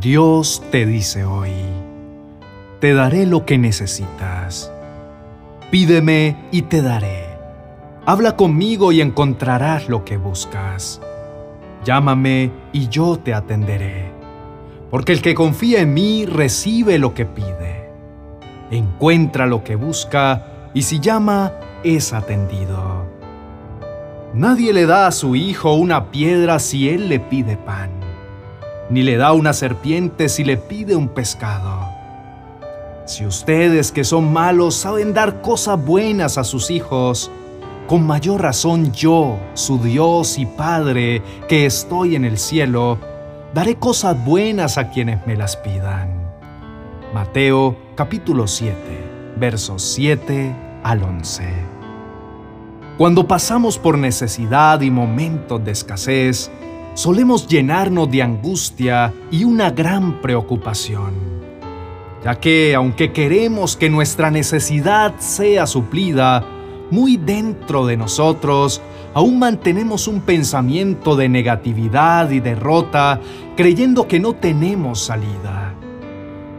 Dios te dice hoy, te daré lo que necesitas. Pídeme y te daré. Habla conmigo y encontrarás lo que buscas. Llámame y yo te atenderé. Porque el que confía en mí recibe lo que pide. Encuentra lo que busca y si llama es atendido. Nadie le da a su hijo una piedra si él le pide pan, ni le da una serpiente si le pide un pescado. Si ustedes que son malos saben dar cosas buenas a sus hijos, con mayor razón yo, su Dios y Padre, que estoy en el cielo, daré cosas buenas a quienes me las pidan. Mateo capítulo 7, versos 7 al 11. Cuando pasamos por necesidad y momentos de escasez, solemos llenarnos de angustia y una gran preocupación, ya que aunque queremos que nuestra necesidad sea suplida, muy dentro de nosotros aún mantenemos un pensamiento de negatividad y derrota, creyendo que no tenemos salida.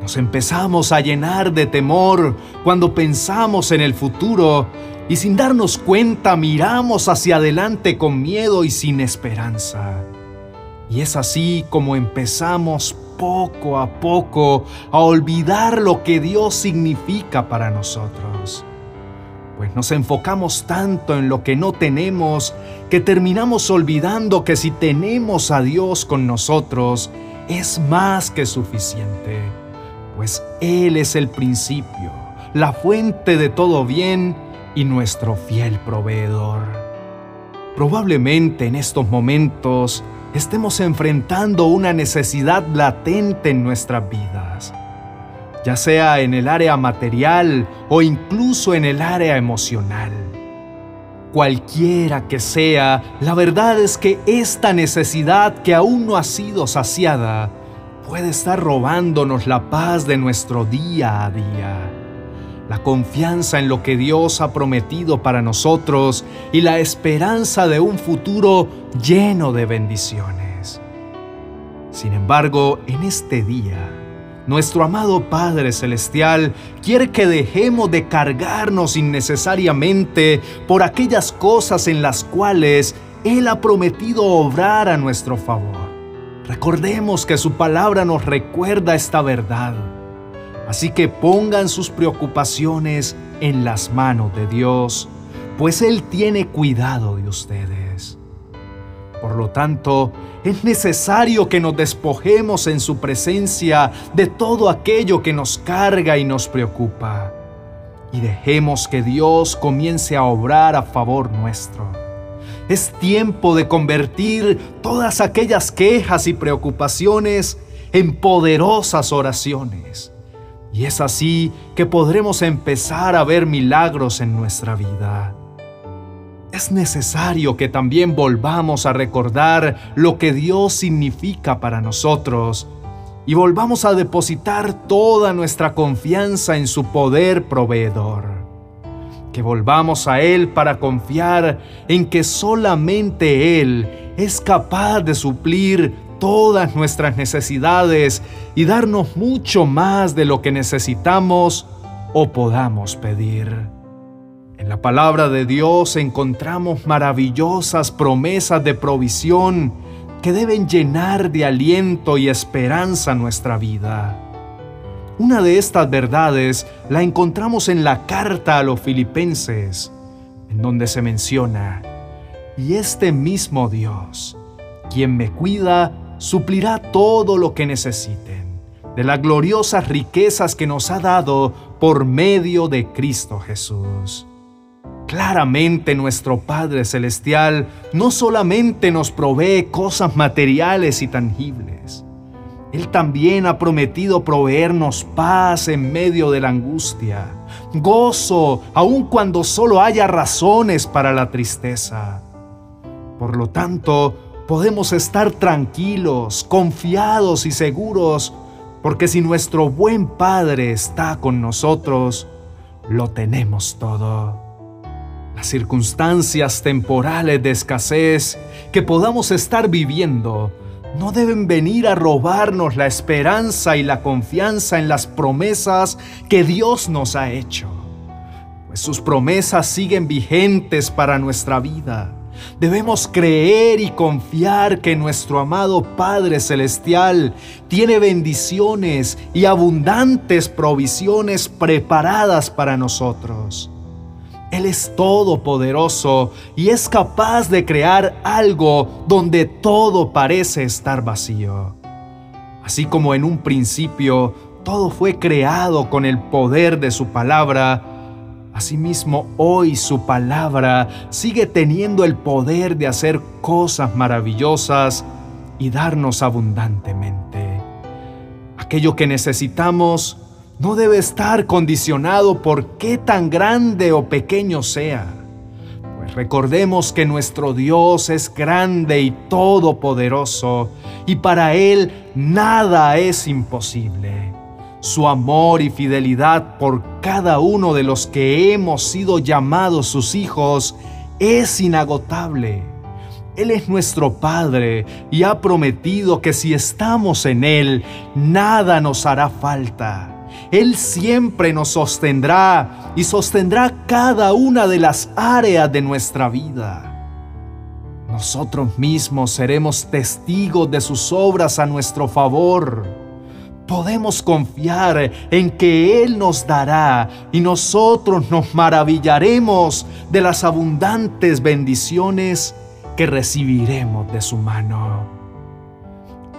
Nos empezamos a llenar de temor cuando pensamos en el futuro y sin darnos cuenta miramos hacia adelante con miedo y sin esperanza. Y es así como empezamos poco a poco a olvidar lo que Dios significa para nosotros pues nos enfocamos tanto en lo que no tenemos que terminamos olvidando que si tenemos a Dios con nosotros, es más que suficiente, pues Él es el principio, la fuente de todo bien y nuestro fiel proveedor. Probablemente en estos momentos estemos enfrentando una necesidad latente en nuestras vidas ya sea en el área material o incluso en el área emocional. Cualquiera que sea, la verdad es que esta necesidad que aún no ha sido saciada puede estar robándonos la paz de nuestro día a día, la confianza en lo que Dios ha prometido para nosotros y la esperanza de un futuro lleno de bendiciones. Sin embargo, en este día, nuestro amado Padre Celestial quiere que dejemos de cargarnos innecesariamente por aquellas cosas en las cuales Él ha prometido obrar a nuestro favor. Recordemos que su palabra nos recuerda esta verdad. Así que pongan sus preocupaciones en las manos de Dios, pues Él tiene cuidado de ustedes. Por lo tanto, es necesario que nos despojemos en su presencia de todo aquello que nos carga y nos preocupa. Y dejemos que Dios comience a obrar a favor nuestro. Es tiempo de convertir todas aquellas quejas y preocupaciones en poderosas oraciones. Y es así que podremos empezar a ver milagros en nuestra vida es necesario que también volvamos a recordar lo que Dios significa para nosotros y volvamos a depositar toda nuestra confianza en su poder proveedor. Que volvamos a Él para confiar en que solamente Él es capaz de suplir todas nuestras necesidades y darnos mucho más de lo que necesitamos o podamos pedir. En la palabra de Dios encontramos maravillosas promesas de provisión que deben llenar de aliento y esperanza nuestra vida. Una de estas verdades la encontramos en la carta a los filipenses, en donde se menciona, y este mismo Dios, quien me cuida, suplirá todo lo que necesiten, de las gloriosas riquezas que nos ha dado por medio de Cristo Jesús. Claramente nuestro Padre Celestial no solamente nos provee cosas materiales y tangibles, Él también ha prometido proveernos paz en medio de la angustia, gozo aun cuando solo haya razones para la tristeza. Por lo tanto, podemos estar tranquilos, confiados y seguros, porque si nuestro buen Padre está con nosotros, lo tenemos todo las circunstancias temporales de escasez que podamos estar viviendo no deben venir a robarnos la esperanza y la confianza en las promesas que Dios nos ha hecho, pues sus promesas siguen vigentes para nuestra vida. Debemos creer y confiar que nuestro amado Padre Celestial tiene bendiciones y abundantes provisiones preparadas para nosotros. Él es todopoderoso y es capaz de crear algo donde todo parece estar vacío. Así como en un principio todo fue creado con el poder de su palabra, asimismo hoy su palabra sigue teniendo el poder de hacer cosas maravillosas y darnos abundantemente. Aquello que necesitamos no debe estar condicionado por qué tan grande o pequeño sea. Pues recordemos que nuestro Dios es grande y todopoderoso y para Él nada es imposible. Su amor y fidelidad por cada uno de los que hemos sido llamados sus hijos es inagotable. Él es nuestro Padre y ha prometido que si estamos en Él, nada nos hará falta. Él siempre nos sostendrá y sostendrá cada una de las áreas de nuestra vida. Nosotros mismos seremos testigos de sus obras a nuestro favor. Podemos confiar en que Él nos dará y nosotros nos maravillaremos de las abundantes bendiciones que recibiremos de su mano.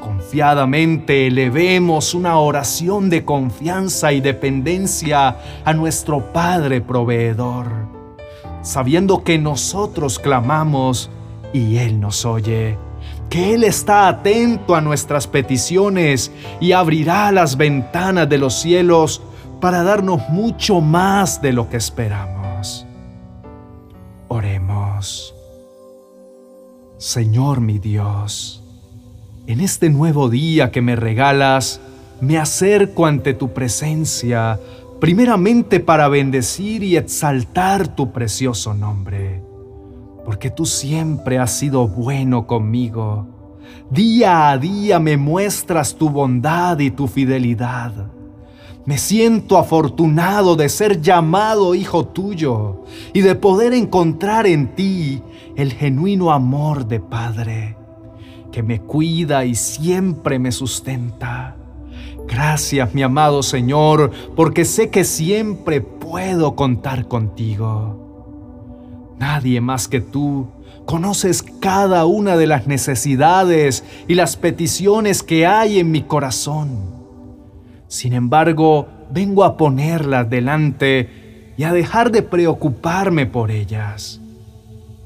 Confiadamente elevemos una oración de confianza y dependencia a nuestro Padre proveedor, sabiendo que nosotros clamamos y Él nos oye, que Él está atento a nuestras peticiones y abrirá las ventanas de los cielos para darnos mucho más de lo que esperamos. Oremos. Señor mi Dios, en este nuevo día que me regalas, me acerco ante tu presencia, primeramente para bendecir y exaltar tu precioso nombre, porque tú siempre has sido bueno conmigo. Día a día me muestras tu bondad y tu fidelidad. Me siento afortunado de ser llamado hijo tuyo y de poder encontrar en ti el genuino amor de Padre que me cuida y siempre me sustenta. Gracias, mi amado Señor, porque sé que siempre puedo contar contigo. Nadie más que tú conoces cada una de las necesidades y las peticiones que hay en mi corazón. Sin embargo, vengo a ponerlas delante y a dejar de preocuparme por ellas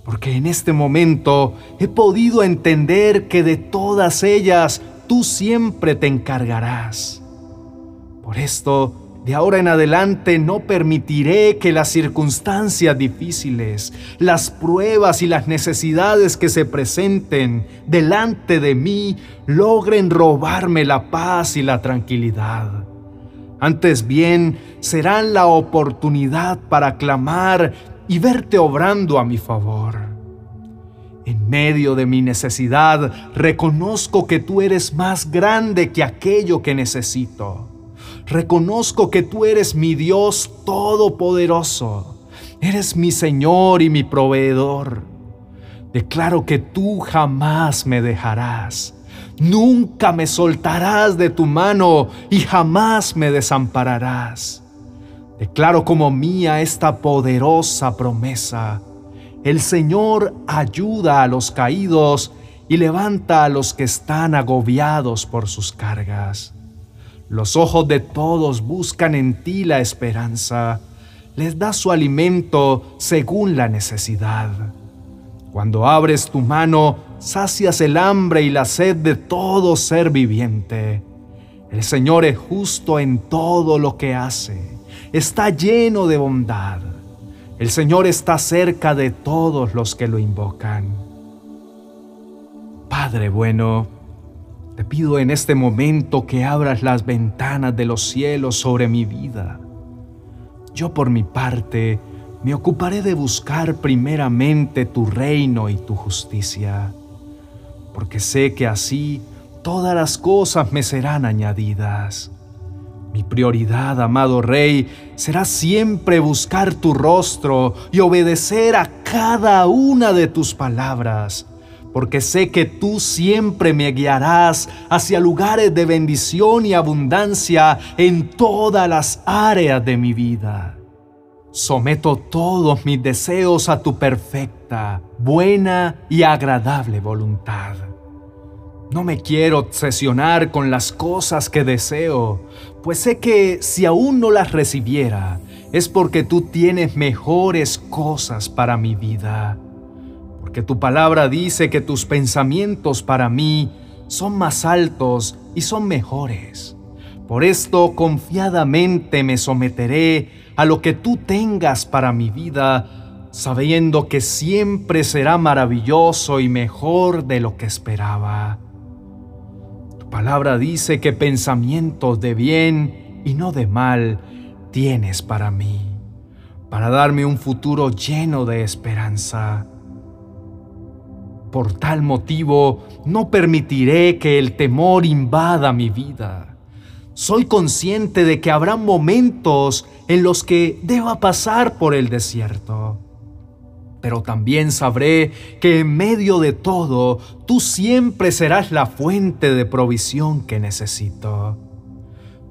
porque en este momento he podido entender que de todas ellas tú siempre te encargarás. Por esto, de ahora en adelante no permitiré que las circunstancias difíciles, las pruebas y las necesidades que se presenten delante de mí logren robarme la paz y la tranquilidad. Antes bien, serán la oportunidad para clamar y verte obrando a mi favor. En medio de mi necesidad, reconozco que tú eres más grande que aquello que necesito. Reconozco que tú eres mi Dios todopoderoso. Eres mi Señor y mi proveedor. Declaro que tú jamás me dejarás. Nunca me soltarás de tu mano y jamás me desampararás. Declaro como mía esta poderosa promesa. El Señor ayuda a los caídos y levanta a los que están agobiados por sus cargas. Los ojos de todos buscan en ti la esperanza. Les da su alimento según la necesidad. Cuando abres tu mano, sacias el hambre y la sed de todo ser viviente. El Señor es justo en todo lo que hace está lleno de bondad. El Señor está cerca de todos los que lo invocan. Padre bueno, te pido en este momento que abras las ventanas de los cielos sobre mi vida. Yo por mi parte me ocuparé de buscar primeramente tu reino y tu justicia, porque sé que así todas las cosas me serán añadidas. Mi prioridad, amado Rey, será siempre buscar tu rostro y obedecer a cada una de tus palabras, porque sé que tú siempre me guiarás hacia lugares de bendición y abundancia en todas las áreas de mi vida. Someto todos mis deseos a tu perfecta, buena y agradable voluntad. No me quiero obsesionar con las cosas que deseo, pues sé que si aún no las recibiera, es porque tú tienes mejores cosas para mi vida. Porque tu palabra dice que tus pensamientos para mí son más altos y son mejores. Por esto confiadamente me someteré a lo que tú tengas para mi vida, sabiendo que siempre será maravilloso y mejor de lo que esperaba. Tu palabra dice que pensamientos de bien y no de mal tienes para mí, para darme un futuro lleno de esperanza. Por tal motivo, no permitiré que el temor invada mi vida soy consciente de que habrá momentos en los que deba pasar por el desierto. Pero también sabré que en medio de todo, tú siempre serás la fuente de provisión que necesito.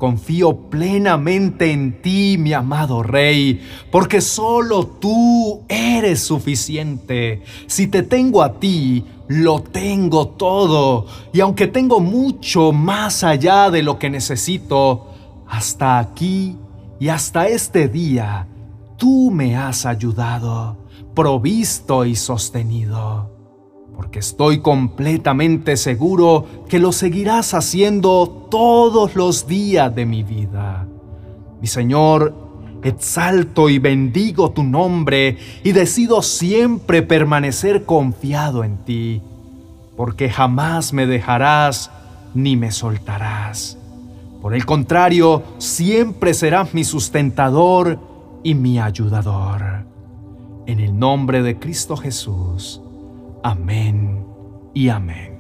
Confío plenamente en ti, mi amado Rey, porque solo tú eres suficiente. Si te tengo a ti, lo tengo todo. Y aunque tengo mucho más allá de lo que necesito, hasta aquí y hasta este día, tú me has ayudado, provisto y sostenido porque estoy completamente seguro que lo seguirás haciendo todos los días de mi vida. Mi Señor, exalto y bendigo tu nombre y decido siempre permanecer confiado en ti, porque jamás me dejarás ni me soltarás. Por el contrario, siempre serás mi sustentador y mi ayudador. En el nombre de Cristo Jesús. Amén y amén.